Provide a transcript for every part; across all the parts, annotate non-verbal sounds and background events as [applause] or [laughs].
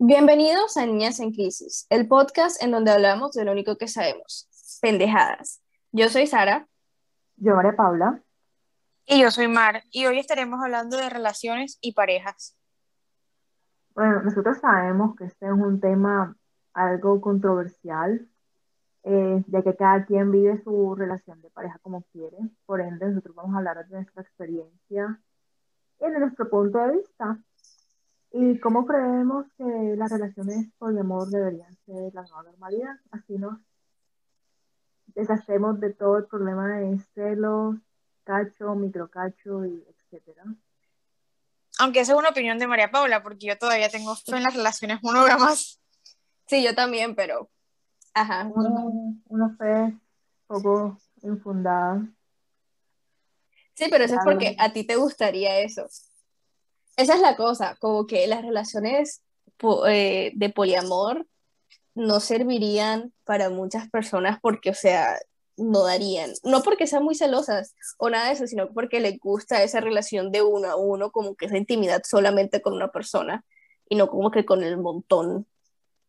Bienvenidos a Niñas en Crisis, el podcast en donde hablamos de lo único que sabemos, pendejadas. Yo soy Sara. Yo, María Paula. Y yo soy Mar, y hoy estaremos hablando de relaciones y parejas. Bueno, nosotros sabemos que este es un tema algo controversial, eh, ya que cada quien vive su relación de pareja como quiere. Por ende, nosotros vamos a hablar de nuestra experiencia y de nuestro punto de vista. ¿Y cómo creemos que las relaciones amor deberían ser la nueva normalidad? Así nos deshacemos de todo el problema de celos, cacho, microcacho y etcétera. Aunque esa es una opinión de María Paula, porque yo todavía tengo fe en las relaciones monógamas. Sí, yo también, pero... Ajá. Una, fe poco infundada. Sí, pero eso es porque a ti te gustaría eso. Esa es la cosa, como que las relaciones eh, de poliamor no servirían para muchas personas porque, o sea, no darían. No porque sean muy celosas o nada de eso, sino porque les gusta esa relación de uno a uno, como que esa intimidad solamente con una persona y no como que con el montón,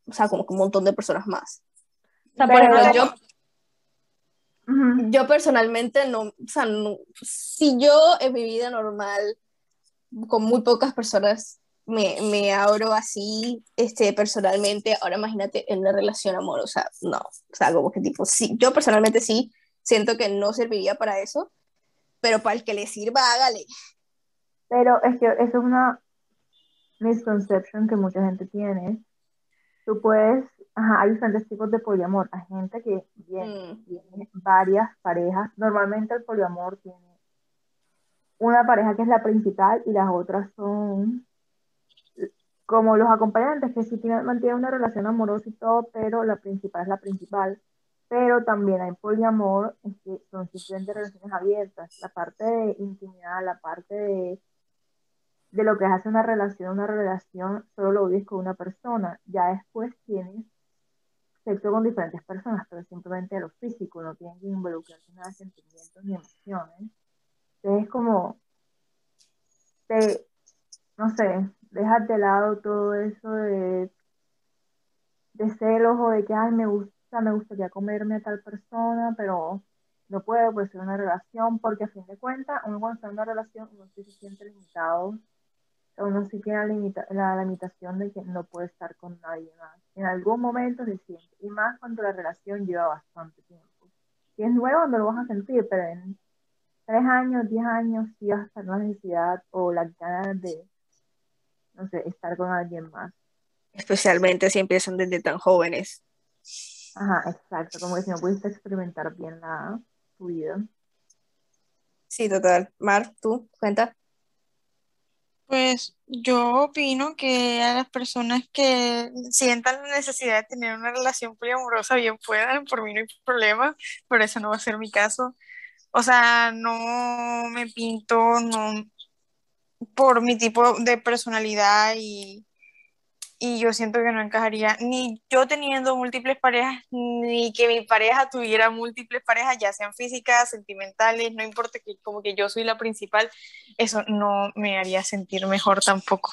o sea, como que un montón de personas más. O sea, por ejemplo, yo, yo personalmente no, o sea, si yo en mi vida normal con muy pocas personas me, me, abro así este, personalmente, ahora imagínate en una relación amorosa, no, o sea, como que tipo, sí, yo personalmente sí, siento que no serviría para eso, pero para el que le sirva, hágale. Pero es que eso es una misconception que mucha gente tiene. Tú puedes, ajá, hay diferentes tipos de poliamor. Hay gente que tiene, mm. tiene varias parejas. Normalmente el poliamor tiene una pareja que es la principal y las otras son como los acompañantes que sí tienen, mantienen una relación amorosa y todo, pero la principal es la principal. Pero también hay poliamor, que son simplemente relaciones abiertas. La parte de intimidad, la parte de, de lo que hace una relación, una relación, solo lo vives con una persona. Ya después tienes sexo con diferentes personas, pero simplemente lo físico, no tienen que involucrarse nada de sentimientos ni emociones. Es como, te, no sé, dejas de lado todo eso de, de celos o de que, ay, me gusta, me gustaría comerme a tal persona, pero no puede, pues ser una relación, porque a fin de cuentas, uno cuando está en una relación, uno sí se siente limitado, uno sí tiene la, limita la limitación de que no puede estar con nadie más. En algún momento se siente, y más cuando la relación lleva bastante tiempo. Si es nuevo, no lo vas a sentir, pero en tres años, diez años, sí vas a estar la necesidad o las ganas de, no sé, estar con alguien más. Especialmente si empiezan desde tan jóvenes. Ajá, exacto, como que si no pudiste experimentar bien la, tu vida. Sí, total. Mar, tú, cuenta. Pues yo opino que a las personas que sientan la necesidad de tener una relación poliamorosa bien puedan, por mí no hay problema, pero eso no va a ser mi caso. O sea, no me pinto, no, por mi tipo de personalidad y, y yo siento que no encajaría ni yo teniendo múltiples parejas, ni que mi pareja tuviera múltiples parejas, ya sean físicas, sentimentales, no importa que como que yo soy la principal, eso no me haría sentir mejor tampoco.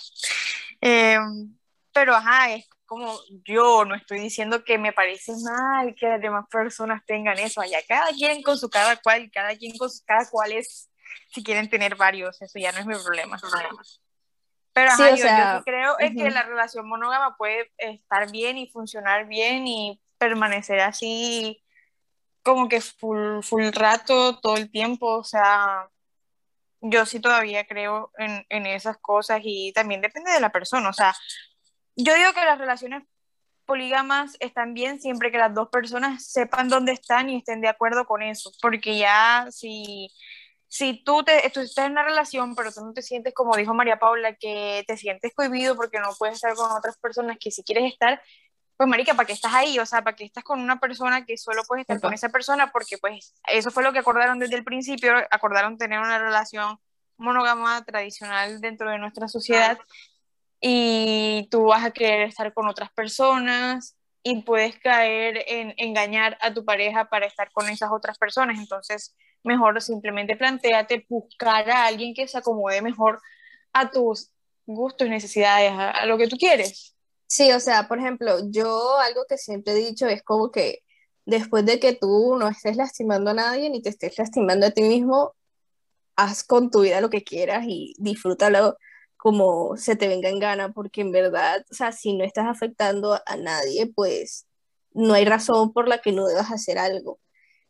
Em, pero ajá, es como yo no estoy diciendo que me parece mal que las demás personas tengan eso, allá cada quien con su cada cual, cada quien con su cada cual es, si quieren tener varios, eso ya no es mi problema. Pero ajá, yo, creo es que la relación monógama puede estar bien y funcionar bien y permanecer así como que full, full rato, todo el tiempo, o sea, yo sí todavía creo en, en esas cosas y también depende de la persona, o sea, yo digo que las relaciones polígamas están bien siempre que las dos personas sepan dónde están y estén de acuerdo con eso, porque ya si, si tú, te, tú estás en una relación, pero tú no te sientes, como dijo María Paula, que te sientes cohibido porque no puedes estar con otras personas que si quieres estar, pues marica, ¿para qué estás ahí? O sea, ¿para qué estás con una persona que solo puedes estar con esa persona? Porque pues eso fue lo que acordaron desde el principio, acordaron tener una relación monógama tradicional dentro de nuestra sociedad y tú vas a querer estar con otras personas y puedes caer en engañar a tu pareja para estar con esas otras personas. Entonces, mejor simplemente planteate buscar a alguien que se acomode mejor a tus gustos y necesidades, a, lo que tú quieres. Sí, o sea, por ejemplo, yo algo que siempre he dicho es como que después de que tú no estés lastimando a nadie ni te estés lastimando a ti mismo, haz con tu vida lo que quieras y disfrútalo como se te venga en gana, porque en verdad, o sea, si no estás afectando a nadie, pues no hay razón por la que no debas hacer algo.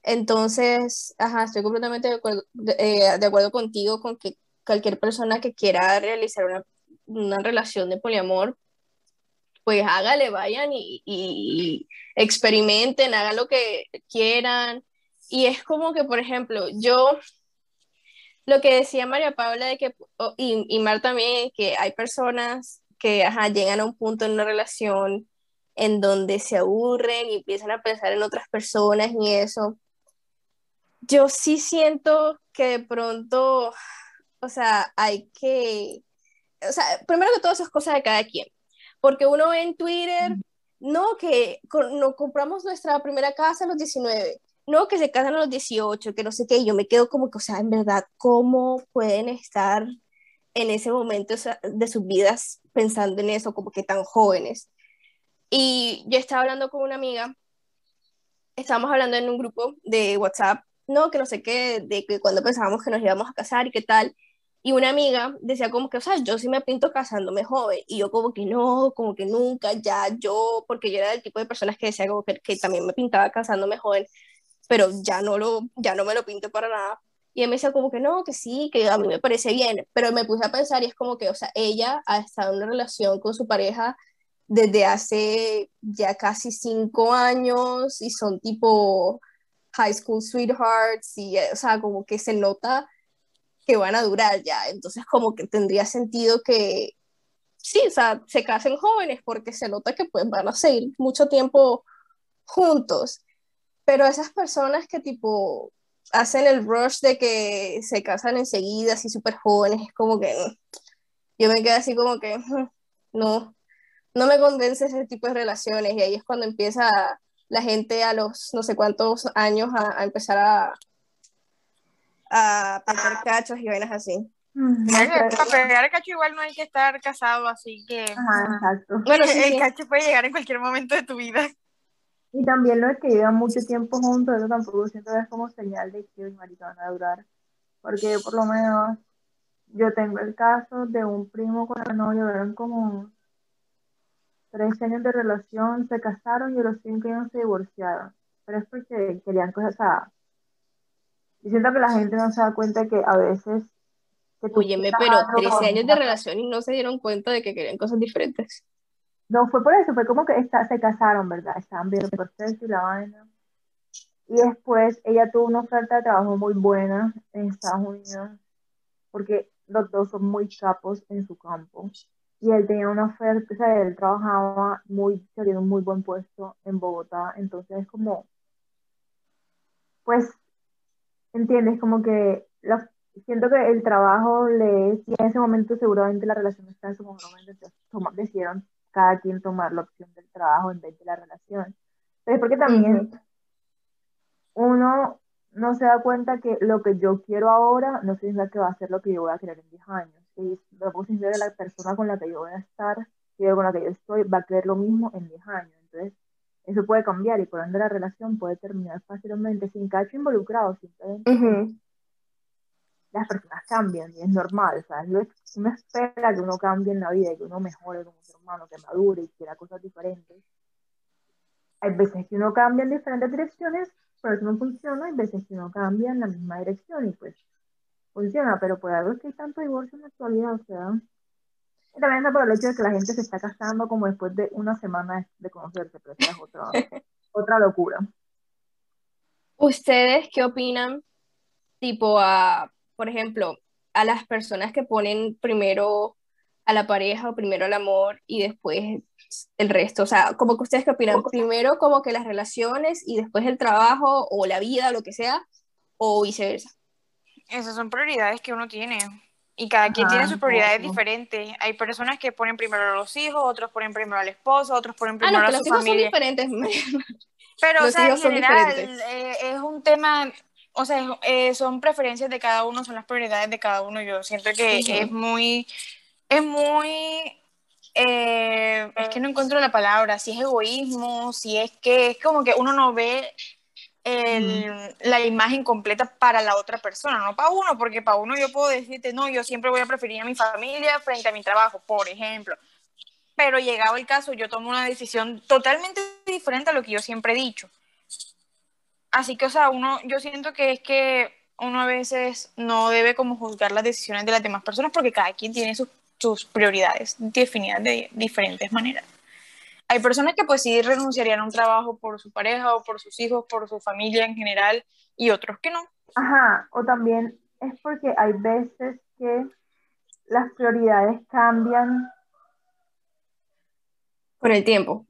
Entonces, ajá, estoy completamente de acuerdo, de, eh, acuerdo contigo con que cualquier persona que quiera realizar una, una relación de poliamor, pues hágale, vayan y, y, experimenten, hagan lo que quieran. Y es como que, por ejemplo, yo, lo que decía María Paula de que, y, y Mar también, que hay personas que ajá, llegan a un punto en una relación en donde se aburren y empiezan a pensar en otras personas y eso. Yo sí siento que de pronto, o sea, hay que, o sea, primero que todo eso es cosa de cada quien, porque uno ve en Twitter, no, que no compramos nuestra primera casa a los 19, no, que se casan a los 18, que no sé qué, y yo me quedo como que, o sea, en verdad, ¿cómo pueden estar en ese momento de sus vidas pensando en eso, como que tan jóvenes? Y yo estaba hablando con una amiga, estábamos hablando en un grupo de WhatsApp, no, que no sé qué, de que cuando pensábamos que nos íbamos a casar y qué tal. Y una amiga decía como que, o sea, yo sí me pinto casándome joven. Y yo como que no, como que nunca, ya yo, porque yo era del tipo de personas que decía como que, que también me pintaba casándome joven, pero ya no, lo, ya no me lo pinto para nada. Y él me decía como que no, que sí, que a mí me parece bien. Pero me puse a pensar y es como que, o sea, ella ha estado en una relación con su pareja desde hace ya casi cinco años y son tipo high school sweethearts y, o sea, como que se nota que van a durar ya. Entonces, como que tendría sentido que, sí, o sea, se casen jóvenes porque se nota que pues van a seguir mucho tiempo juntos. Pero esas personas que tipo hacen el rush de que se casan enseguida, así súper jóvenes, es como que yo me quedo así como que no, no me convence ese tipo de relaciones y ahí es cuando empieza la gente a los no sé cuántos años a, empezar a, a pegar cachos y vainas así. Para pegar el cacho igual no hay que estar casado, así que exacto. Bueno, [laughs] el cacho puede llegar en cualquier momento de tu vida. Y también lo es que llevan mucho tiempo juntos, eso tampoco siento es como señal de que el marido van a durar. Porque por lo menos yo tengo el caso de un primo con la novia, eran como tres años de relación, se casaron y a los cinco años se divorciaron. Pero es porque querían cosas a... Y siento que la gente no se da cuenta que a veces... Óyeme, pero 13 años de relación y no se dieron cuenta de que querían cosas diferentes. No, fue por eso, fue como que está, se casaron, ¿verdad? Estaban viendo el proceso y la vaina. Y después ella tuvo una oferta de trabajo muy buena en Estados Unidos, porque los dos son muy capos en su campo y él tenía una oferta, o sea, él trabajaba muy, tenía un muy buen puesto en Bogotá, entonces es como, pues, ¿entiendes? Como que siento que el trabajo le y en ese momento seguramente la relación está en su momento, entonces decidieron cada quien tomar la opción del trabajo en vez de la relación. Pero es porque también uno no se da cuenta que lo que yo quiero ahora no significa que va a ser lo que yo voy a querer en 10 años y lo posible de la persona con la que yo voy a estar y con la que yo estoy va a querer lo mismo en 10 años. Entonces, eso puede cambiar y por ende la relación puede terminar fácilmente sin cacho involucrado, simplemente. Las personas cambian y es normal, o sea, uno espera que uno cambie en la vida, que uno mejore como ser humano, que madure y quiera cosas diferentes. Hay veces que uno cambia en diferentes direcciones, pero eso no funciona, hay veces que uno cambia en la misma dirección y pues funciona, pero por algo es que hay tanto divorcio en la actualidad, o sea. Y también es por el hecho de que la gente se está casando como después de una semana de conocerse, pero eso es otra, [laughs] otra locura. ¿Ustedes qué opinan, tipo, a, por ejemplo, a las personas que ponen primero a la pareja o primero al amor y después el resto? O sea, como que ustedes qué opinan, primero como que las relaciones y después el trabajo o la vida, lo que sea, o viceversa. Esas son prioridades que uno tiene. Y cada quien tiene sus prioridades diferentes. Hay personas que ponen primero a los hijos, otros ponen primero al esposo, otros ponen primero ah, no, a su los familia. Hijos son diferentes. [laughs] Pero, o sea, en general, eh, es un tema, o sea, eh, son preferencias de cada uno, son las prioridades de cada uno. Yo siento que es muy, es muy eh, es que no encuentro la palabra, si es egoísmo, si es que es como que uno no ve la imagen completa para la otra persona, no para uno, porque para uno yo puedo decirte, no, yo siempre voy a preferir a mi familia frente a mi trabajo, por ejemplo. Pero llegado el caso, yo tomo una decisión totalmente diferente a lo que yo siempre he dicho. Así que, o sea, uno, yo siento que es que uno a veces no debe como juzgar las decisiones de las demás personas porque cada quien tiene sus, sus prioridades definidas de diferentes maneras. Hay personas que pues sí renunciarían a un trabajo por su pareja o por sus hijos, por su familia en general, y otros que no. Ajá, o también es porque hay veces que las prioridades cambian con el tiempo.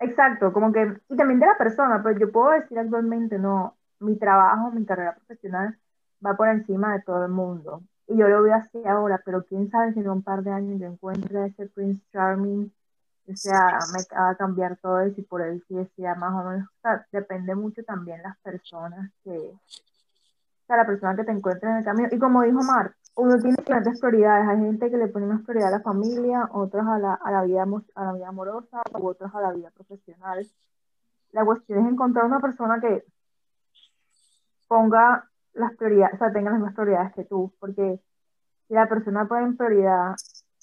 Exacto, como que, y también de la persona, pero yo puedo decir actualmente, no, mi trabajo, mi carrera profesional va por encima de todo el mundo. Y yo lo veo así ahora, pero quién sabe si en un par de años yo encuentre ese Prince Charming o sea, me va a cambiar todo y por él sí decía más o menos, depende mucho también las personas que, o sea, la persona que te encuentra en el camino. Y como dijo Mark, uno tiene diferentes prioridades. Hay gente que le pone más prioridad a la familia, otros a la, a la, vida, a la vida amorosa, u otros a la vida profesional. La cuestión es encontrar una persona que ponga las prioridades, o sea, tenga las mismas prioridades que tú, porque si la persona pone en prioridad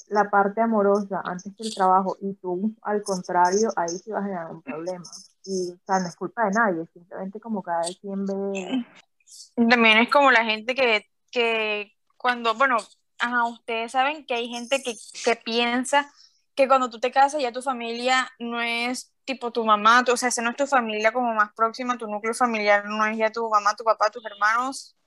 la parte amorosa antes que el trabajo y tú al contrario, ahí sí va a generar un problema. Y, o sea, no es culpa de nadie, simplemente como cada quien ve. También es como la gente que, que cuando, bueno, ajá, ustedes saben que hay gente que, que piensa que cuando tú te casas ya tu familia no es tipo tu mamá, o sea, no es tu familia como más próxima, tu núcleo familiar no es ya tu mamá, tu papá, tus hermanos,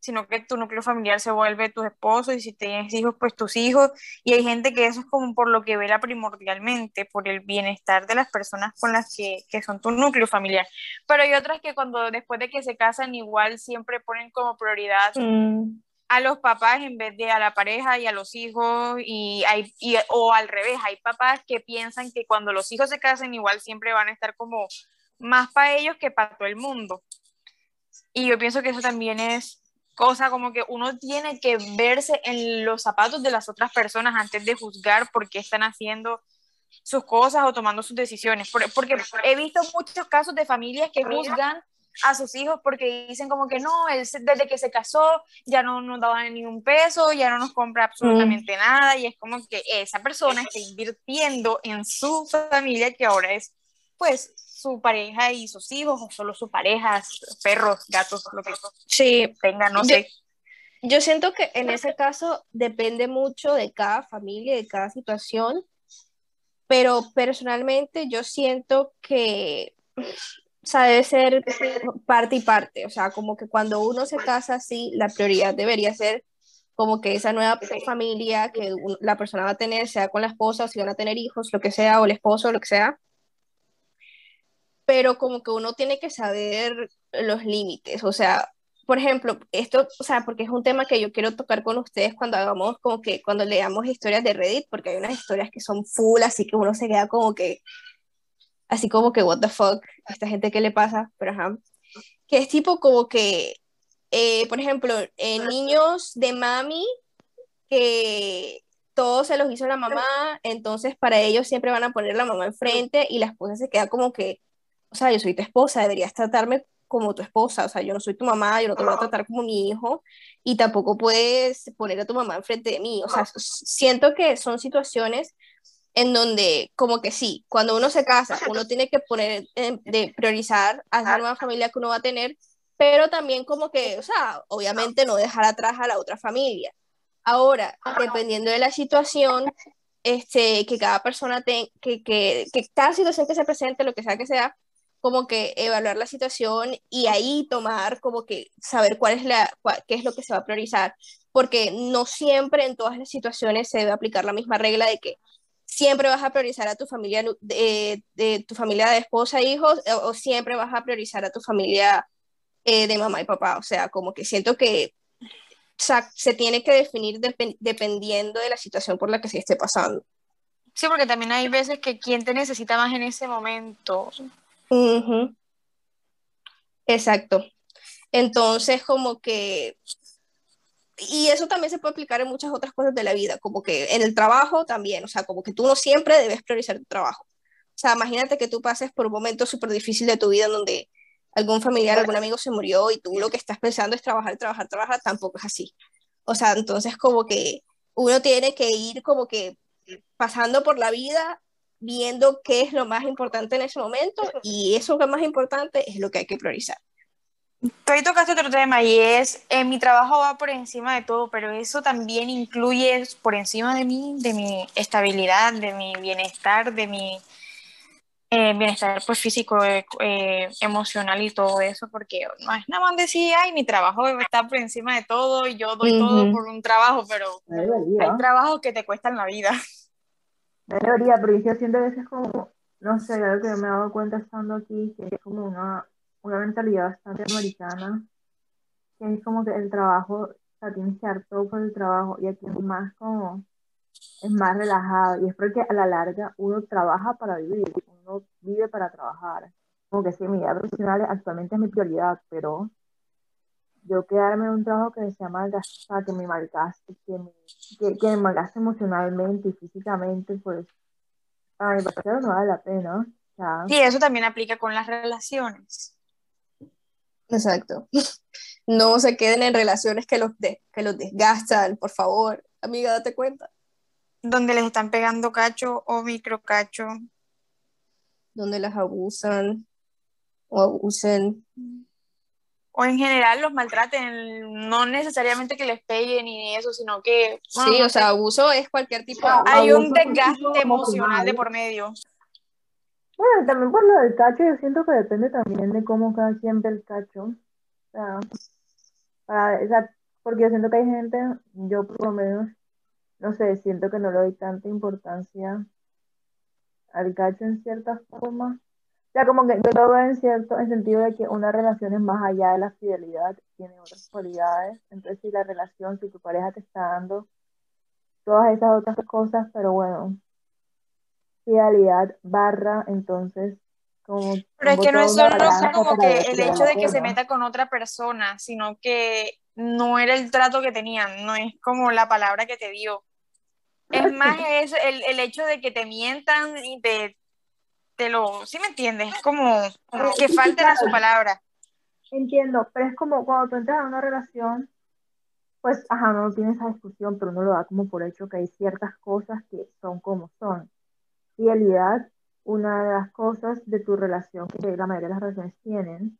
sino que tu núcleo familiar se vuelve tus esposos y si tienes hijos, pues tus hijos. Y hay gente que eso es como por lo que vela primordialmente, por el bienestar de las personas con las que, que son tu núcleo familiar. Pero hay otras que cuando después de que se casan igual siempre ponen como prioridad mm. A los papás en vez de a la pareja y a los hijos y hay y, o al revés, hay papás que piensan que cuando los hijos se casan igual siempre van a estar como más para ellos que para todo el mundo. Y yo pienso que eso también es cosa como que uno tiene que verse en los zapatos de las otras personas antes de juzgar por qué están haciendo sus cosas o tomando sus decisiones. Porque he visto muchos casos de familias que juzgan a sus hijos porque dicen como que no, él desde que se casó ya no nos daba ni un peso, ya no nos compra absolutamente mm. nada y es como que esa persona está invirtiendo en su familia que ahora es pues su pareja y sus hijos o solo su pareja, perros, gatos, lo que sí. tenga, no sé. Yo siento que en ese caso depende mucho de cada familia, de cada situación, pero personalmente yo siento que o sea, debe ser parte y parte, o sea, como que cuando uno se casa así, la prioridad debería ser como que esa nueva familia que la persona va a tener, sea con la esposa, o si van a tener hijos, lo que sea, o el esposo, lo que sea, pero como que uno tiene que saber los límites, o sea, por ejemplo, esto, o sea, porque es un tema que yo quiero tocar con ustedes cuando hagamos, como que cuando leamos historias de Reddit, porque hay unas historias que son full, así que uno se queda como que, así como que, what the fuck, a esta gente qué le pasa, pero ajá, que es tipo como que, eh, por ejemplo, eh, niños de mami que todo se los hizo la mamá, entonces para ellos siempre van a poner la mamá enfrente y la esposa se queda como que, o sea, yo soy tu esposa, deberías tratarme como tu esposa, o sea, yo no soy tu mamá, yo no te voy a tratar como mi hijo y tampoco puedes poner a tu mamá enfrente de mí, o sea, siento que son situaciones en donde como que sí, cuando uno se casa, uno [laughs] tiene que poner, de priorizar a la nueva familia que uno va a tener, pero también como que, o sea, obviamente no dejar atrás a la otra familia. Ahora, dependiendo de la situación, este, que cada persona tenga, que, que, que cada situación que se presente, lo que sea que sea, como que evaluar la situación y ahí tomar como que saber cuál es la qué es lo que se va a priorizar, porque no siempre en todas las situaciones se debe aplicar la misma regla de que siempre vas a priorizar a tu familia de, de tu familia de esposa e hijos o, siempre vas a priorizar a tu familia eh, de mamá y papá, o sea, como que siento que se tiene que definir dependiendo de la situación por la que se esté pasando. Sí, porque también hay veces que quien te necesita más en ese momento Exacto. Entonces, como que y eso también se puede aplicar en muchas otras cosas de la vida, como que en el trabajo también, o sea, como que tú no siempre debes priorizar tu trabajo. O sea, imagínate que tú pases por un momento súper difícil de tu vida en donde algún familiar, algún amigo se murió y tú lo que estás pensando es trabajar, trabajar, trabajar, tampoco es así. O sea, entonces como que uno tiene que ir como que pasando por la vida viendo qué es lo más importante en ese momento y eso que es más importante es lo que hay que priorizar. Tú ahí tocaste otro tema y es, eh, mi trabajo va por encima de todo, pero eso también incluye por encima de mí, de mi estabilidad, de mi bienestar, de mi eh, bienestar pues, físico, eh, emocional y todo eso, porque no es nada más decir, ay, mi trabajo está por encima de todo y yo doy todo por un trabajo, pero hay trabajos que te cuestan la vida. Debería, pero yo siento a veces como, no sé, algo que me he dado cuenta estando aquí, que es como una una mentalidad bastante americana, que es como que el trabajo, o sea, tienes que dar todo por el trabajo, y aquí es más como, es más relajado, y es porque a la larga uno trabaja para vivir, uno vive para trabajar. Como que sí, mi vida profesional actualmente es mi prioridad, pero yo quedarme en un trabajo que se malgaste, que me malgaste, que me, que, que me malgaste emocionalmente y físicamente, pues a mi parecer no vale la pena. Y eso también aplica con las relaciones. Exacto. [laughs] No se queden en relaciones que los, que los desgastan, por favor. Amiga, date cuenta. Donde les están pegando cacho o microcacho. Donde las abusan o abusen. O en general los maltraten, no necesariamente que les peguen ni eso, sino que... sí, o sea, abuso es cualquier tipo de... Hay un desgaste emocional de por medio. Bueno, también por lo del cacho, yo siento que depende también de cómo cada quien ve el cacho. O sea, para, porque yo siento que hay gente, yo por lo menos, no sé, siento que no le doy tanta importancia al cacho en cierta forma. O sea, como que yo lo veo en cierto, en sentido de que una relación es más allá de la fidelidad, tiene otras cualidades. Entonces, si la relación, si tu pareja te está dando todas esas otras cosas, pero bueno, fidelidad barra, entonces, como... Pero es que no es solo como que el hecho de que se meta con otra persona, sino que no era el trato que tenían, no es como la palabra que te dio. Es más es el, el hecho de que te mientan y te, te lo, ¿sí me entiendes? Es como que falten a su palabra. Entiendo, pero es como cuando tú entras en una relación, pues, ajá, no tienes esa discusión, pero uno lo da como por hecho que hay ciertas cosas que son como son fidelidad, una de las cosas de tu relación que la mayoría de las relaciones tienen.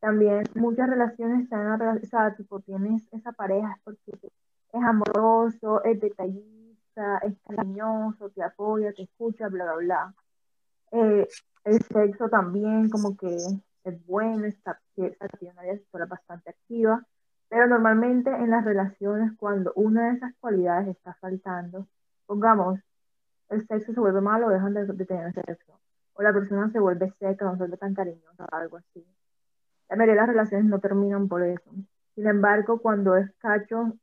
También muchas relaciones están en una o sea, tienes esa pareja porque es amoroso, es detallista, es cariñoso, te apoya, te escucha, bla, bla, bla. Eh, el sexo también como que es bueno, está, tiene una vida bastante activa, pero normalmente en las relaciones cuando una de esas cualidades está faltando, pongamos, el sexo se vuelve malo, dejan de, tener sexo. O la persona se vuelve seca, no se vuelve tan cariñosa, algo así. La mayoría de las relaciones no terminan por eso. Sin embargo, cuando es cacho,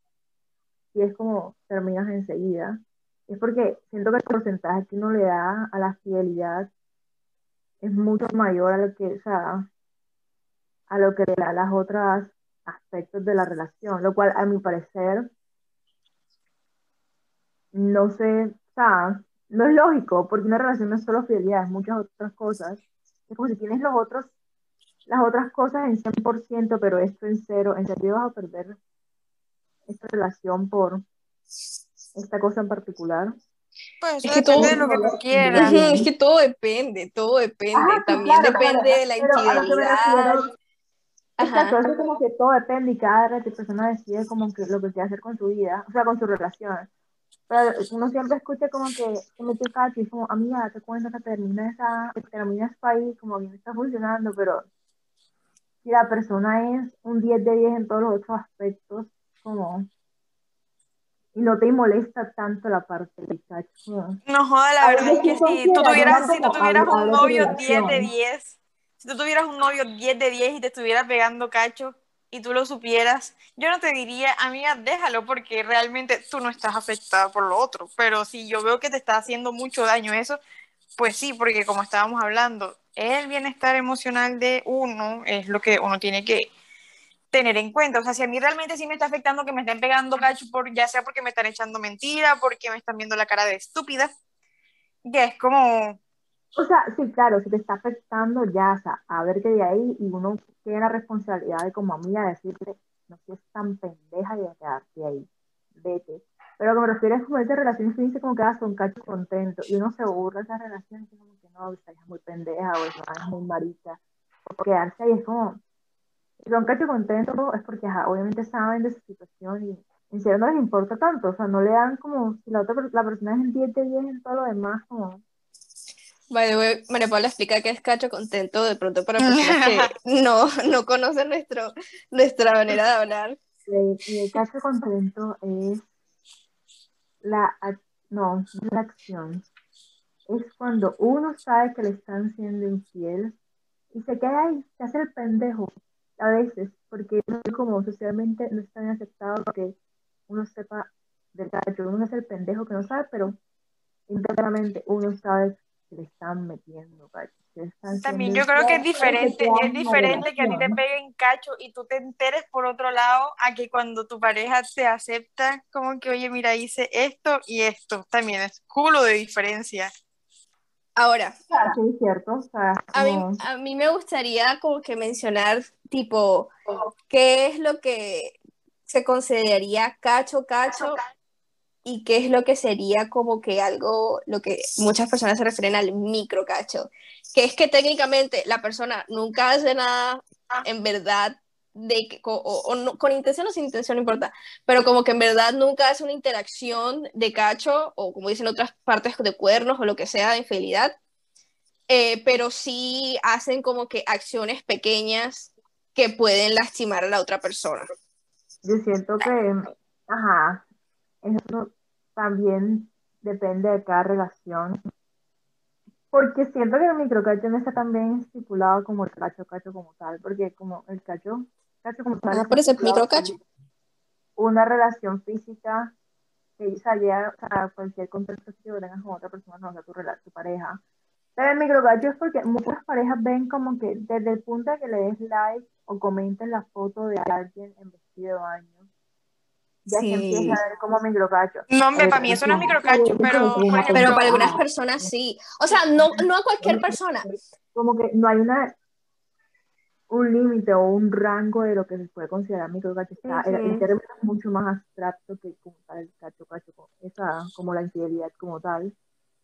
y es como terminas enseguida, es porque siento que el porcentaje que uno le da a la fidelidad es mucho mayor a lo que, o sea, a lo que le da las otras aspectos de la relación, lo cual a mi parecer no sé, o sea, no es lógico, porque una relación no es solo fidelidad, es muchas otras cosas. Es como si tienes los otros, las otras cosas en 100%, pero esto en cero, en serio vas a perder esta relación por esta cosa en particular. Pues es que todo de lo que tú quieras. Es que todo depende, todo depende. Ah, También depende de la infidelidad. Exacto, es como que todo depende y cada persona decide como que lo que quiere hacer con su vida, o sea, con su relación. Pero uno siempre escucha como que se metió cacho y como, amiga, date cuenta que termina esa, que termina ese país, como bien está funcionando, pero si la persona es un 10 de 10 en todos los otros aspectos, como y no te molesta tanto la parte del cacho. No joda, la verdad es que si tú tuvieras, si tú tuvieras un novio 10 de 10, si tú tuvieras un novio 10 de 10 y te estuviera pegando cacho, y tú lo supieras, yo no te diría, amiga, déjalo porque realmente tú no estás afectada por lo otro. Pero si yo veo que te está haciendo mucho daño eso, pues sí, porque como estábamos hablando, el bienestar emocional de uno es lo que uno tiene que tener en cuenta. O sea, si a mí realmente sí me está afectando que me estén pegando cacho, por, ya sea porque me están echando mentira, porque me están viendo la cara de estúpida, que es como... O sea, sí, claro, si te está afectando ya, o sea, a ver que de ahí y uno tiene la responsabilidad de como amiga decirte, no seas tan pendeja y de quedarte ahí, vete. Pero lo que me refiero es como esa relación que dice como que son cacho contento y uno se burla de esa relación y como que no, esta es muy pendeja o esa es muy marica. O quedarse ahí es como, son cacho contento es porque obviamente saben de su situación y en serio no les importa tanto, o sea, no le dan como, si la otra la persona es en 10 de 10 en todo lo demás, como... By the way, María Paula explica que es cacho contento de pronto para personas que [laughs] no, no conocen nuestro, nuestra manera de hablar. El cacho contento es la, no, la acción. Es cuando uno sabe que le están siendo infiel y se queda ahí, se hace el pendejo a veces, porque como socialmente no es tan aceptado que uno sepa del cacho, uno es el pendejo que no sabe, pero internamente uno sabe que le están metiendo cacho. También yo creo que es diferente, es diferente que a ti te peguen cacho y tú te enteres por otro lado a que cuando tu pareja te acepta como que, oye, mira, hice esto y esto, también es culo de diferencia. Ahora, sí, cierto. a, mí, a mí me gustaría como que mencionar, tipo, qué es lo que se consideraría cacho, cacho, y qué es lo que sería como que algo, lo que muchas personas se refieren al micro cacho, que es que técnicamente la persona nunca hace nada en verdad de o, no, con intención o sin intención no importa, pero como que en verdad nunca hace una interacción de cacho o como dicen otras partes de cuernos o lo que sea de infidelidad, eh, pero sí hacen como que acciones pequeñas que pueden lastimar a la otra persona. Yo siento que, ajá, eso también depende de cada relación. Porque siento que el microcacho no está tan bien estipulado como el cacho cacho como tal, porque como el cacho cacho como tal. por ese microcacho. Una relación física que salía a cualquier contexto que tengas con otra persona, no o sea, tu, tu pareja. Pero el microcacho es porque muchas parejas ven como que desde el punto de que le des like o comenten la foto de alguien en vestido de baño, ya se empieza a ver como microcacho. No, hombre, para mí eso no es microcacho, pero, pero para algunas personas sí. O sea, no, no a cualquier persona. Como que no hay una un límite o un rango de lo que se puede considerar microcacho. El término es mucho más abstracto que como el cacho cacho, esa, como la infidelidad como tal.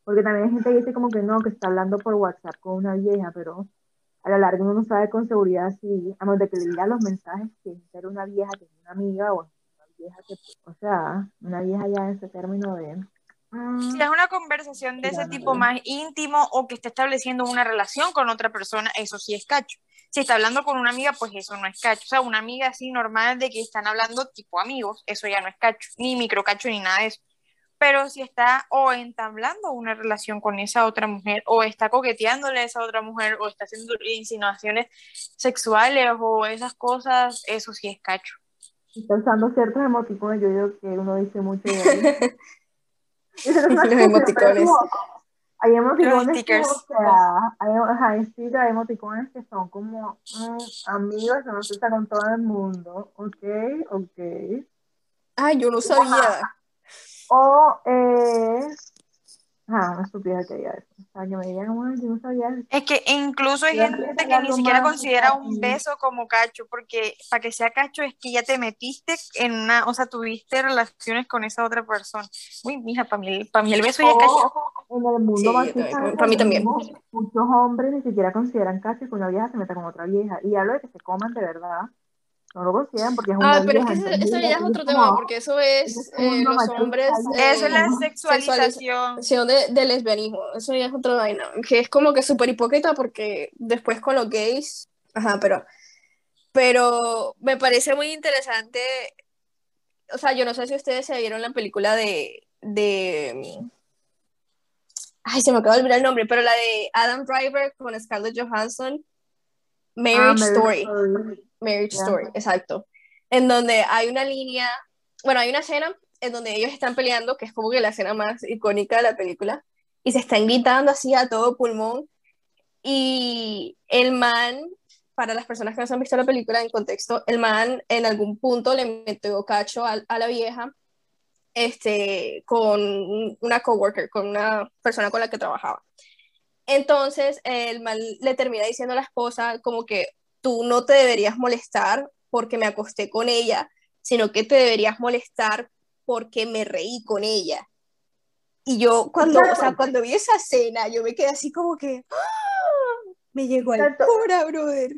Porque también hay gente que dice como que no, que está hablando por WhatsApp con una vieja, pero a la larga uno no sabe con seguridad si, a menos de que le diga los mensajes, que ser una vieja, que es una amiga o vieja que, o sea, una vieja ya en ese término de... Mm, si es una conversación de ese tipo más íntimo o que está estableciendo una relación con otra persona, eso sí es cacho. Si está hablando con una amiga, pues eso no es cacho. O sea, una amiga así normal de que están hablando tipo amigos, eso ya no es cacho, ni micro cacho ni nada de eso pero si está o entablando una relación con esa otra mujer, o está coqueteándole a esa otra mujer, o está haciendo insinuaciones sexuales o esas cosas, eso sí es cacho. Está usando ciertos emoticones, yo digo que uno dice mucho de [laughs] Los emoticones. Hay emoticones que, o sea, hay, hay, hay emoticones que son como mm, amigos que no se está con todo el mundo, ok, ok. Ay, yo no sabía. O es. Ah, una estupidez que diga eso. O sea, que me digan, yo no sabía. Es que incluso hay gente que ni siquiera considera un beso como cacho, porque para que sea cacho es que ya te metiste en una, o sea, tuviste relaciones con esa otra persona. Uy, mija, para mí, para mí el beso ya es cacho. En el mundo sí, para mí también. Muchos hombres ni siquiera consideran cacho que una vieja se meta con otra vieja. Y hablo de que se coman de verdad no lo consideran porque es un Ah, pero es que eso, ya es otro tema, porque eso es eh, los hombres. eso es la sexualización. De, de, lesbianismo, eso ya es otra vaina, que es como que súper hipócrita porque después con los gays, ajá, pero, pero me parece muy interesante. O sea, yo no sé si ustedes se vieron la película de. de Ay, se me acaba de olvidar el nombre, pero la de Adam Driver con Scarlett Johansson, Marriage ah, Story. Marriage Story, exacto. En donde hay una línea, bueno, hay una escena en donde ellos están peleando, que es como que la escena más icónica de la película, y se están gritando así a todo pulmón, y el man para las personas que no han visto la película en contexto, el man en algún punto le metió cacho a, a la vieja este, con una coworker, con una persona con la que trabajaba. Entonces, el man le termina diciendo a la esposa como que tú no te deberías molestar porque me acosté con ella, sino que te deberías molestar porque me reí con ella. Y yo cuando, o sea, cuando vi esa escena, yo me quedé así como que ¡ah! me llegó al cora, brother.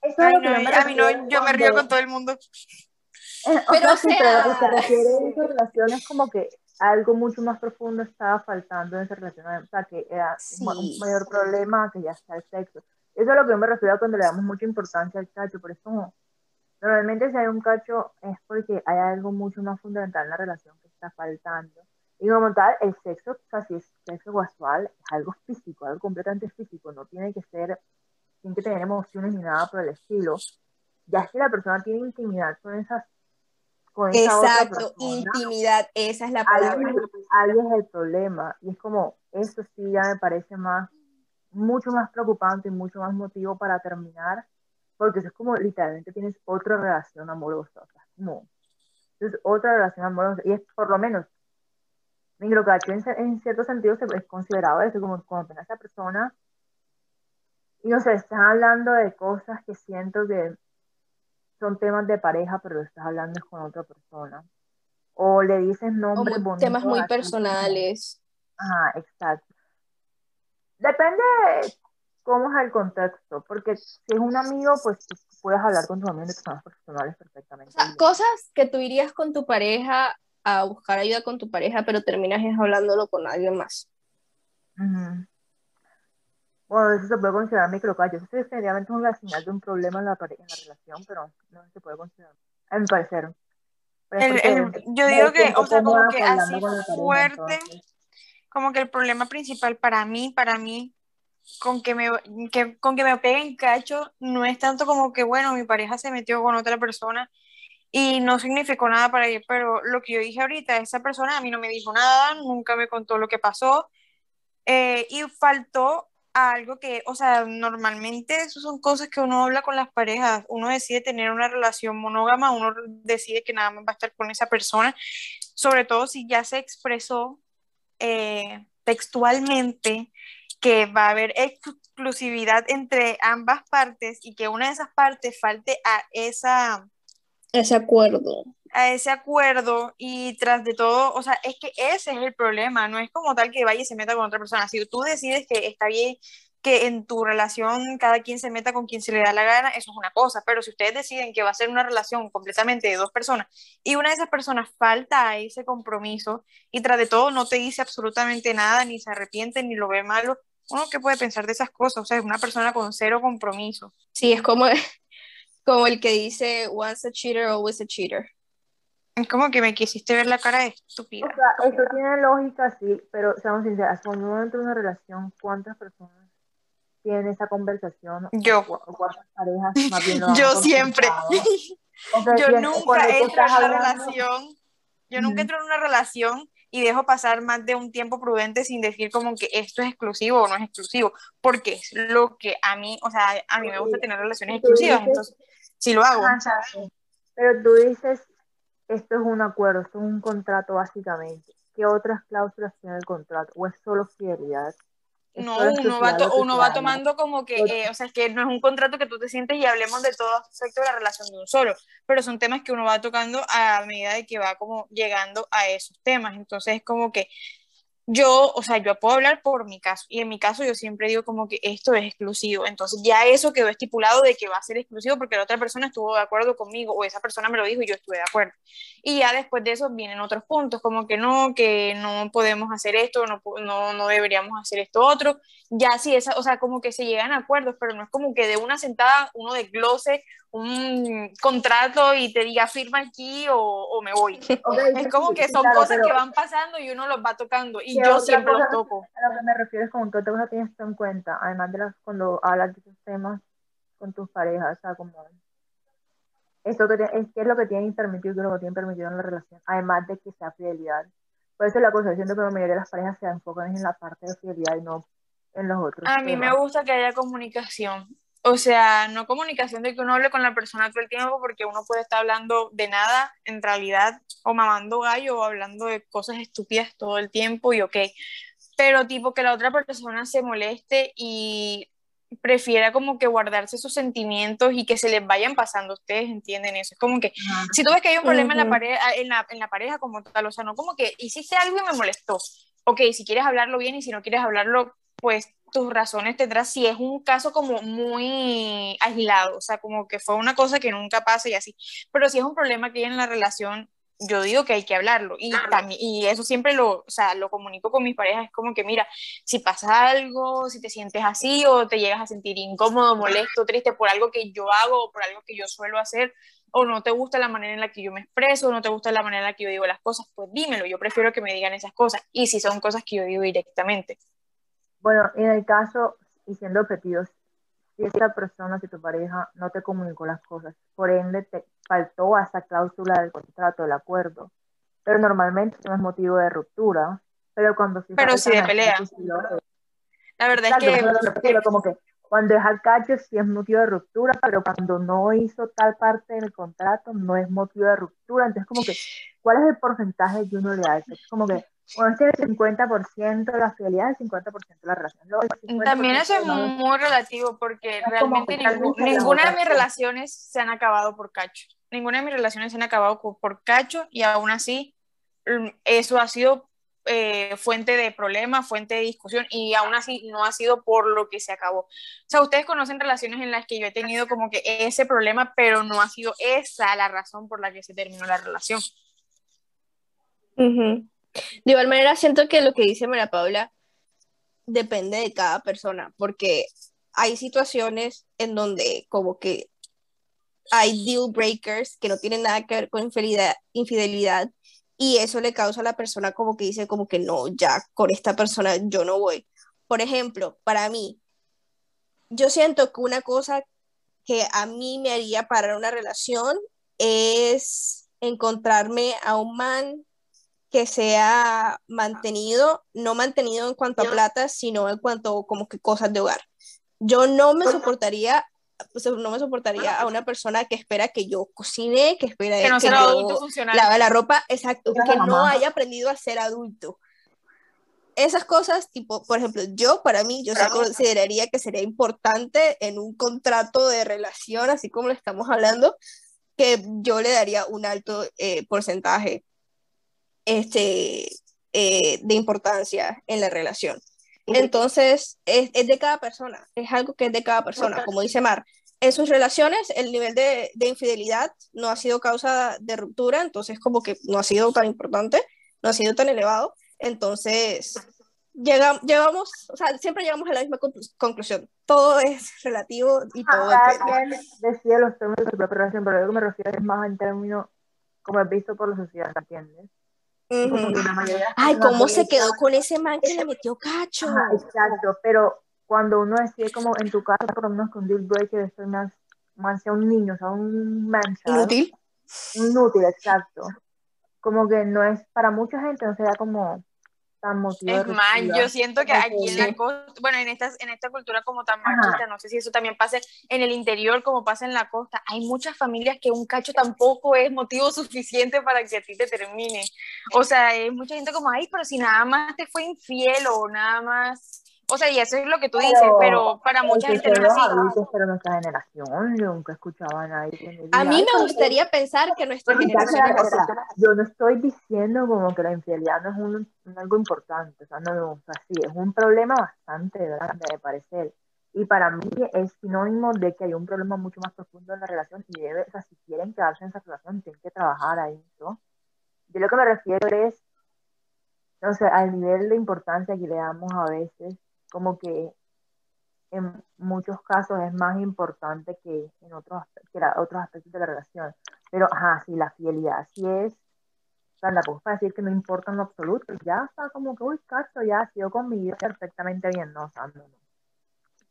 Eso Ay, no, a mí no, yo me río con todo el mundo. Eh, pero, sí, pero lo que se refiere a esa relación es como que algo mucho más profundo estaba faltando en esa relación, o sea, que era un mayor problema que ya sea el sexo. Eso es lo que yo me refiero cuando le damos mucha importancia al cacho, por eso normalmente si hay un cacho es porque hay algo mucho más fundamental en la relación que está faltando. Y como tal, el sexo, o sea, si es sexo casual, es algo físico, algo completamente físico, no tiene que ser, tiene que tener emociones ni nada por el estilo. Ya si la persona tiene intimidad con esas Exacto, intimidad, esa es la palabra. Ahí, es el problema. Y es como, eso sí ya me parece más, mucho más preocupante y mucho más motivo para terminar, porque eso es como literalmente tienes otra relación amorosa. O sea, como, es otra relación amorosa. Y es por lo menos, microcacho en, en cierto sentido se es considerado eso, como cuando tenés a esa persona y no sé, están hablando de cosas que siento que son temas de pareja, pero estás hablando con otra persona. O le dices nombres bonitos. Temas muy personales. Ajá, exacto. Depende cómo es el contexto, porque si es un amigo, pues puedes hablar con tu amigo de temas personales perfectamente. cosas que tú irías con tu pareja a buscar ayuda con tu pareja, pero terminas hablándolo con alguien más. Bueno, eso se puede considerar microcallo. Eso es definitivamente una señal de un problema en la, en la relación, pero no se puede considerar, a mi parecer. yo digo que, o sea, como que así fuerte, como que el problema principal para mí, para mí, con que me, que, con que me peguen cacho, no es tanto como que, bueno, mi pareja se metió con otra persona y no significó nada para ella, pero lo que yo dije ahorita, esa persona a mí no me dijo nada, nunca me contó lo que pasó, eh, y faltó algo que, o sea, normalmente eso son cosas que uno habla con las parejas, uno decide tener una relación monógama, uno decide que nada más va a estar con esa persona, sobre todo si ya se expresó eh, textualmente que va a haber exclusividad entre ambas partes y que una de esas partes falte a esa... Ese acuerdo a ese acuerdo y tras de todo, o sea, es que ese es el problema, no es como tal que vaya y se meta con otra persona. Si tú decides que está bien que en tu relación cada quien se meta con quien se le da la gana, eso es una cosa, pero si ustedes deciden que va a ser una relación completamente de dos personas y una de esas personas falta a ese compromiso y tras de todo no te dice absolutamente nada, ni se arrepiente, ni lo ve malo, uno qué puede pensar de esas cosas, o sea, es una persona con cero compromiso. Sí, es como, [laughs] como el que dice, once a cheater, always a cheater. Es como que me quisiste ver la cara de estúpida. O sea, eso tiene lógica, sí, pero seamos sinceros, cuando uno entra en una relación, ¿cuántas personas tienen esa conversación? Yo. cuántas parejas [laughs] más bien Yo siempre. [laughs] yo nunca entro en una relación, yo nunca entro en una relación y dejo pasar más de un tiempo prudente sin decir como que esto es exclusivo o no es exclusivo, porque es lo que a mí, o sea, a mí me gusta tener relaciones exclusivas, entonces, si lo hago. Pero tú dices esto es un acuerdo, esto es un contrato básicamente. ¿Qué otras cláusulas tiene el contrato? ¿O es solo fidelidad? No, uno va, uno va tomando como que, eh, o sea, es que no es un contrato que tú te sientes y hablemos de todo aspecto de la relación de un solo, pero son temas que uno va tocando a medida de que va como llegando a esos temas. Entonces es como que yo, o sea, yo puedo hablar por mi caso, y en mi caso yo siempre digo como que esto es exclusivo, entonces ya eso quedó estipulado de que va a ser exclusivo porque la otra persona estuvo de acuerdo conmigo, o esa persona me lo dijo y yo estuve de acuerdo. Y ya después de eso vienen otros puntos, como que no, que no podemos hacer esto, no, no, no deberíamos hacer esto otro, ya sí, esa, o sea, como que se llegan a acuerdos, pero no es como que de una sentada uno desglose un contrato y te diga firma aquí o, o me voy. [laughs] es como que son cosas que van pasando y uno los va tocando y yo siempre los toco. A lo que me refiero es como que otra cosa tienes en cuenta, además de las, cuando hablas de esos temas con tus parejas, o sea, como esto que es, qué es lo que tienen permitido y lo que tienen permitido en la relación, además de que sea fidelidad. Por eso la cosa, siento que la mayoría de las parejas se enfocan en la parte de fidelidad y no en los otros. A mí me gusta que haya comunicación o sea, no comunicación de que uno hable con la persona todo el tiempo porque uno puede estar hablando de nada en realidad o mamando gallo o hablando de cosas estúpidas todo el tiempo y ok, pero tipo que la otra persona se moleste y prefiera como que guardarse sus sentimientos y que se les vayan pasando, ustedes entienden eso, es como que si tú ves que hay un problema en, la pareja, en, la, en la pareja como tal, o sea, no como que hiciste algo y me molestó, ok, si quieres hablarlo bien y si no quieres hablarlo, pues tus razones tendrás si es un caso como muy aislado, o sea, como que fue una cosa que nunca pasa y así. Pero si es un problema que hay en la relación, yo digo que hay que hablarlo y también y eso siempre lo, o sea, lo comunico con mis parejas, es como que mira, si pasa algo, si te sientes así o te llegas a sentir incómodo, molesto, triste por algo que yo hago o por algo que yo suelo hacer o no te gusta la manera en la que yo me expreso, o no te gusta la manera en la que yo digo las cosas, pues dímelo, yo prefiero que me digan esas cosas y si son cosas que yo digo directamente. Bueno, en el caso, y siendo objetivos, si esa persona, si tu pareja no te comunicó las cosas, por ende te faltó a esa cláusula del contrato, del acuerdo, pero normalmente no es motivo de ruptura, pero cuando sí Pero de pelea. la verdad es que... como que cuando es al cacho sí es motivo de ruptura, pero cuando no hizo tal parte del contrato no es motivo de ruptura, entonces como que, ¿cuál es el porcentaje que uno le da? Es como que bueno, es el 50% de la fidelidad, el 50% de la relación. También eso es muy, relativo porque realmente ninguna de mis relaciones se han acabado por cacho. Ninguna de mis relaciones se han acabado por cacho y aún así mm, eso ha sido eh, fuente de problema, fuente de discusión y aún así no ha sido por lo que se acabó. O sea, ustedes conocen relaciones en las que yo he tenido como que ese problema, pero no ha sido esa la razón por la que se terminó la relación. De igual manera, siento que lo que dice María Paula depende de cada persona, porque hay situaciones en donde como que hay deal breakers que no tienen nada que ver con infidelidad, infidelidad y eso le causa a la persona como que dice como que no, ya con esta persona yo no voy. Por ejemplo, para mí, yo siento que una cosa que a mí me haría parar una relación es encontrarme a un man que sea mantenido, no mantenido en cuanto a plata, sino en cuanto como que cosas de hogar. Yo no me soportaría pues, no me soportaría a una persona que espera que yo cocine, que espera que, no que yo lave la ropa, exacto, que no haya aprendido a ser adulto. Esas cosas, tipo, por ejemplo, yo para mí, yo consideraría que sería importante en un contrato de relación, así como lo estamos hablando, que yo le daría un alto eh, porcentaje este, eh, de importancia en la relación. Entonces, es, es, de cada persona, es algo que es de cada persona. Como dice Mar, en sus relaciones el nivel de, de, infidelidad no ha sido causa de ruptura, entonces como que no ha sido tan importante, no ha sido tan elevado. Entonces, llegamos, llegamos o sea, siempre llegamos a la misma conclusión. Todo es relativo y todo depende. decía los términos de la relación, pero lo que me refiero es más en términos como he visto por la sociedad, ¿entiendes? Ay, ¿cómo se quedó con ese man que le metió cacho? exacto, pero cuando uno decide como en tu casa, por lo menos con deal breaker, estoy más, más sea un niño, o sea, un man Inútil. Inútil, exacto. Como que no es, para mucha gente no sería como es más, yo siento que aquí en la costa, bueno, en esta, en esta cultura como tan machista, no sé si eso también pasa en el interior como pasa en la costa, hay muchas familias que un cacho tampoco es motivo [laughs] suficiente para que a ti te termine. O sea, hay mucha gente como, ay, pero si nada más te fue infiel o nada más o sea, y eso es lo que tú dices, pero para mucha gente no es así. Adultos, pero nuestra generación, yo nunca escuchaba a nadie. a mí me gustaría pensar que nuestra generación es Yo no estoy diciendo como que la infidelidad no es un, algo importante, o sea, no, o sea, sí, es un problema bastante grande de parecer. Y para mí es sinónimo de que hay un problema mucho más profundo en la relación y debe, o sea, si quieren quedarse en esa relación, tienen que trabajar ahí, ¿no? Yo lo que me refiero es, no sé, al nivel de importancia que le damos a veces como que en muchos casos es más importante que en otros, que otros aspectos de la relación. Pero, ajá, sí, la fidelidad sí es, o sea, la puedo decir que no importa en lo absoluto, ya está como que, uy, caso, ya ha sido conmigo perfectamente bien, no, o no.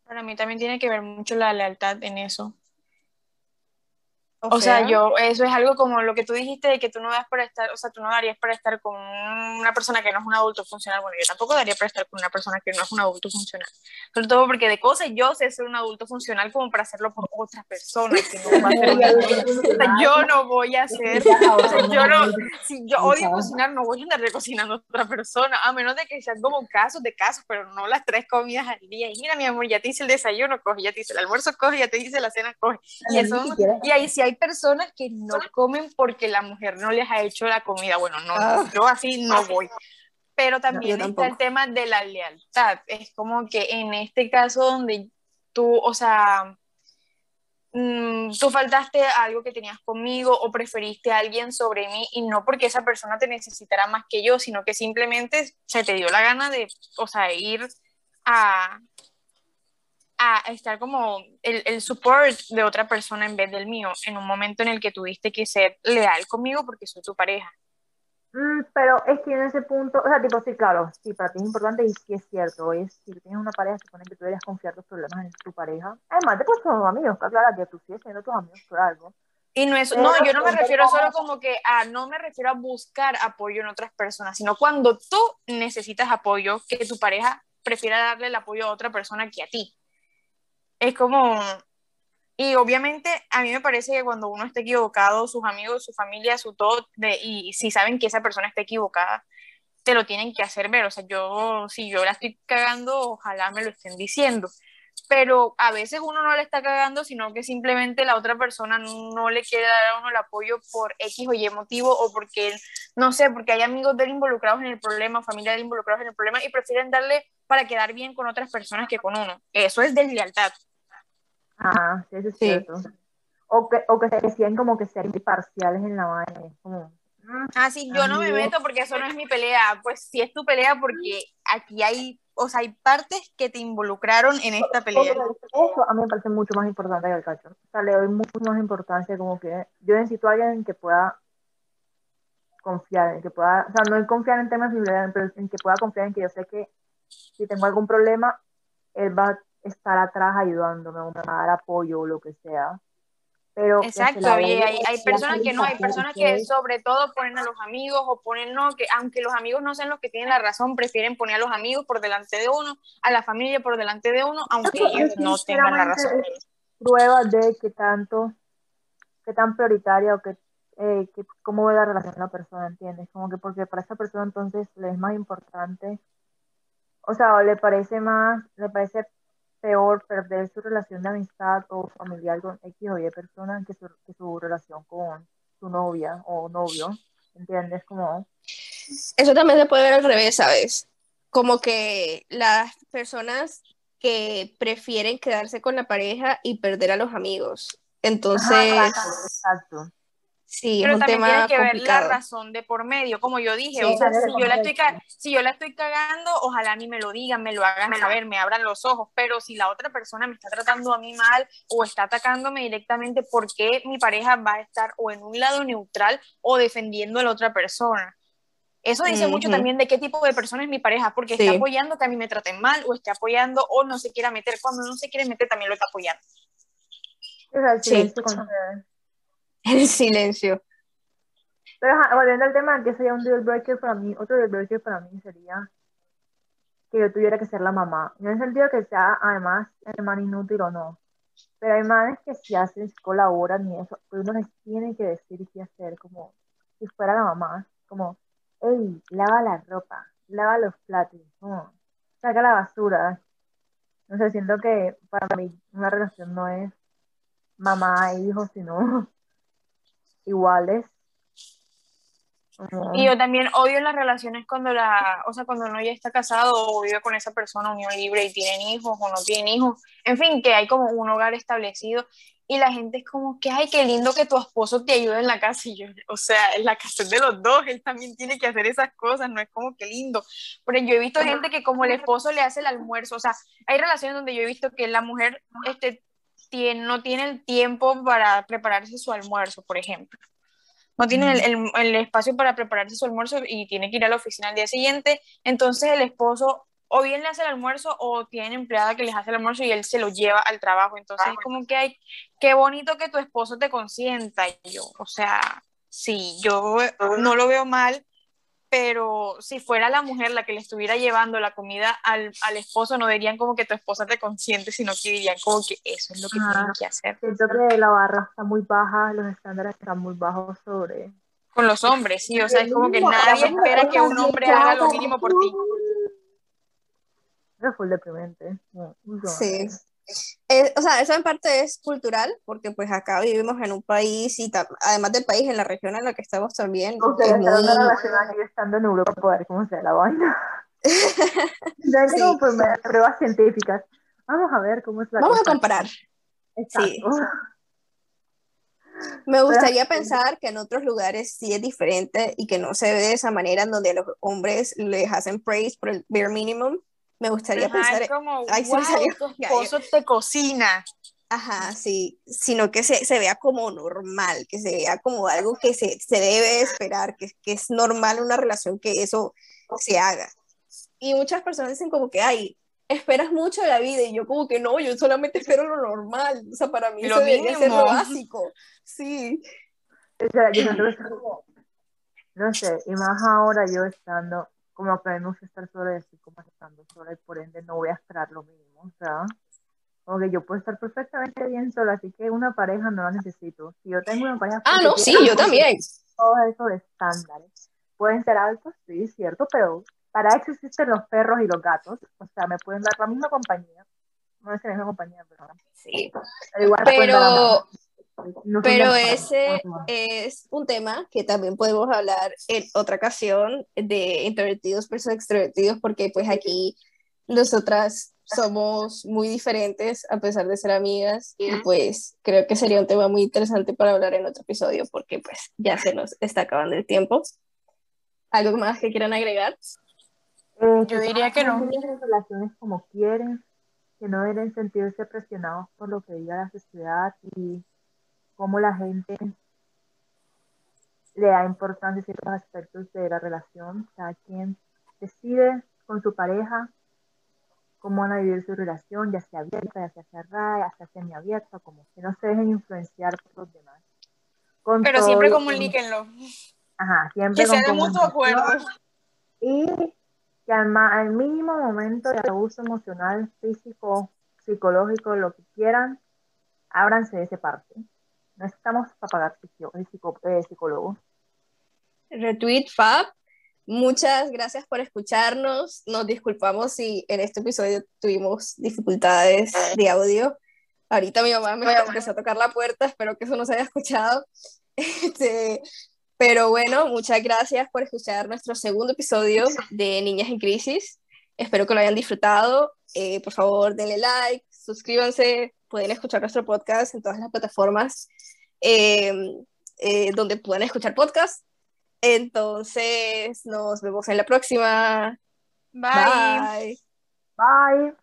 Para mí también tiene que ver mucho la lealtad en eso. O, sea, yo, eso es algo como lo que tú dijiste de que tú no das para estar, o sea, tú no darías para estar con una persona que no es un adulto funcional. Bueno, yo tampoco daría para estar con una persona que no es un adulto funcional. Sobre todo porque de cosas yo sé ser un adulto funcional como para hacerlo por otras personas. Que no va a ser [laughs] yo no voy a hacer, yo no, si yo odio cocinar, no voy a andar cocinando a otra persona, a menos de que sean como casos de casos, pero no las tres comidas al día. Y mira, mi amor, ya te hice el desayuno, coge, ya te hice el almuerzo, coge, ya te hice la cena, coge. Y, eso, y ahí sí hay personas que no comen porque la mujer no les ha hecho la comida. Bueno, no, ah. yo así no voy. Pero también está el tema de la lealtad. Es como que en este caso donde tú, o sea, mm, tú faltaste algo que tenías conmigo o preferiste a alguien sobre mí y no porque esa persona te necesitara más que yo, sino que simplemente se te dio la gana de, o sea, ir a, a estar como el, el, support de otra persona en vez del mío, en un momento en el que tuviste que ser leal conmigo porque soy tu pareja. Mm, pero es que en ese punto, o sea, tipo, sí, claro, sí, para ti es importante y sí es cierto, es si tienes una pareja, se supone que tú deberías confiar tus problemas en tu pareja. Además, te puedes tus amigos, claro, que tú sigues siendo tus amigos por algo. Y no es, no, yo no me refiero solo como que a, no me refiero a buscar apoyo en otras personas, sino cuando tú necesitas apoyo, que tu pareja prefiera darle el apoyo a otra persona que a ti es como, y obviamente a mí me parece que cuando uno está equivocado, sus amigos, su familia, su todo, de, y si saben que esa persona está equivocada, te lo tienen que hacer ver. O sea, yo, si yo la estoy cagando, ojalá me lo estén diciendo. Pero a veces uno no le está cagando, sino que simplemente la otra persona no le quiere dar a uno el apoyo por X o Y motivo, o porque, no sé, porque hay amigos de él involucrados en el problema, familia de él involucrados en el problema, y prefieren darle para quedar bien con otras personas que con uno. Eso es deslealtad. Ah, sí, eso es cierto. O que, o que se decían como que ser imparciales en la vaina. Como, mm, ah, sí, yo no me meto porque eso no es mi pelea. Pues sí es tu pelea porque aquí hay, o sea, hay partes que te involucraron en esta pelea. Eso a mí me parece mucho más importante que el cacho. O sea, le doy mucho más importancia como que yo necesito a alguien que pueda confiar, en que pueda, o sea, no confiar en temas de pero en que pueda confiar en que yo sé que si tengo algún problema, él va estar atrás ayudándome, o dar apoyo o lo que sea. Pero Exacto, y hay, hay personas que no, hay personas que sobre todo ponen a los amigos o ponen no, que aunque los amigos no sean los que tienen la razón, prefieren poner a los amigos por delante de uno, a la familia por delante de uno, aunque ellos no tengan la razón. Prueba de que tanto, qué tan prioritaria o que, eh, que cómo ve la relación la persona, ¿entiendes? Como que porque para esa persona entonces le es más importante, o sea, le parece más, le parece peor perder su relación de amistad o familiar con X o Y persona que su, que su relación con su novia o novio, ¿entiendes? Como... Eso también se puede ver al revés, ¿sabes? Como que las personas que prefieren quedarse con la pareja y perder a los amigos. Entonces, exacto. Sí, pero también tiene que ver la razón de por medio, como yo dije, o sea, si yo, la estoy si yo la estoy cagando, ojalá a mí me lo digan, me lo hagan saber, me abran los ojos, pero si la otra persona me está tratando a mí mal o está atacándome directamente, ¿por qué mi pareja va a estar o en un lado neutral o defendiendo a la otra persona? Eso dice mucho también de qué tipo de persona es mi pareja, porque está apoyando que a mí me traten mal o está apoyando o no se quiera meter. Cuando no se quiere meter, también lo está apoyando. Sí. El silencio. Pero volviendo al tema, que sería un deal breaker para mí, otro deal breaker para mí sería que yo tuviera que ser la mamá. No en el sentido que sea, además, el man inútil o no. Pero hay manes que si hacen, colaboran y eso, pero uno les tiene que decir qué hacer, como si fuera la mamá. Como, hey, lava la ropa, lava los platos, saca la basura. No sé, siento que para mí una relación no es mamá e hijo, sino iguales. Y yo también odio las relaciones cuando la, o sea, cuando uno ya está casado o vive con esa persona unión libre y tienen hijos o no tienen hijos, en fin, que hay como un hogar establecido y la gente es como que, ay, qué lindo que tu esposo te ayude en la casa y yo, o sea, en la casa de los dos, él también tiene que hacer esas cosas, no es como que lindo. Pero yo he visto gente que como el esposo le hace el almuerzo, o sea, hay relaciones donde yo he visto que la mujer, este, no tiene el tiempo para prepararse su almuerzo, por ejemplo. No tiene el, el, espacio para prepararse su almuerzo y tiene que ir a la oficina al día siguiente. Entonces el esposo o bien le hace el almuerzo o tiene empleada que les hace el almuerzo y él se lo lleva al trabajo. Entonces es como que hay, qué bonito que tu esposo te consienta. Y yo, o sea, sí, yo no lo veo mal, pero si fuera la mujer la que le estuviera llevando la comida al, al esposo, no dirían como que tu esposa te consiente, sino que dirían como que eso es lo que tienen que hacer. Siento que la barra está muy baja, los estándares están muy bajos sobre... Con los hombres, sí, o sea, es como que nadie espera que un hombre haga lo mínimo por ti. Es full deprimente. Sí. Eh, o sea, eso en parte es cultural, porque pues acá vivimos en un país y además del país, en la región en la que estamos también. Ustedes es muy... aquí estando en Europa para ver cómo se la vaina. [laughs] sí. como pruebas científicas. Vamos a ver cómo es la Vamos a comparar. Sí. Me gustaría pensar que en otros lugares sí es diferente y que no se ve de esa manera en donde a los hombres les hacen praise por el bare minimum me gustaría pensar. Es como, Ay, wow, tu [laughs] esposo te cocina. Ajá, sí, sino que se, se, vea como normal, que se vea como algo que se, se debe esperar, que, que, es normal una relación que eso se haga. Y muchas personas dicen como que, ay, esperas mucho de la vida, y yo como que no, yo solamente espero lo normal, o sea, para mí lo eso debería ser lo básico, sí. O sea, yo no sé, y más ahora yo estando como aprendemos a estar sola y estoy como estando sola y por ende no voy a esperar lo mínimo, o sea, como que yo puedo estar perfectamente bien sola, así que una pareja no la necesito. Si yo tengo una pareja... Ah, no, sí, yo también. [laughs] Todos esos estándares. Pueden ser altos, sí, cierto, pero para eso existen los perros y los gatos, o sea, me pueden dar la misma compañía. No es la misma compañía, pero... Sí. Pero, igual pero pero ese es un tema que también podemos hablar en otra ocasión de introvertidos versus extrovertidos, porque pues aquí nosotras somos muy diferentes a pesar de ser amigas y pues creo que sería un tema muy interesante para hablar en otro episodio porque pues ya se nos está acabando el tiempo. ¿Algo más que quieran agregar? Eh, Yo diría que no. relaciones como quieren, que no deben sentirse presionados por lo que diga la sociedad y cómo la gente le da importancia a ciertos aspectos de la relación. Cada quien decide con su pareja cómo van a vivir su relación, ya sea abierta, ya sea cerrada, ya sea semiabierta, como que no se dejen influenciar por los demás. Pero siempre comuníquenlo. Ajá, siempre Que sea de mutuo acuerdo. Y que al, al mínimo momento de abuso emocional, físico, psicológico, lo que quieran, ábranse de esa parte. No estamos para pagar eh, psicólogo. Retweet Fab. Muchas gracias por escucharnos. Nos disculpamos si en este episodio tuvimos dificultades de audio. Ahorita mi mamá me empezó a tocar la puerta, espero que eso no se haya escuchado. [laughs] Este, pero bueno, muchas gracias por escuchar nuestro segundo episodio de Niñas en Crisis. Espero que lo hayan disfrutado. Eh, por favor, denle like, suscríbanse, pueden escuchar nuestro podcast en todas las plataformas em, eh, donde puedan escuchar podcast. Entonces, nos vemos en la próxima. Bye. Bye.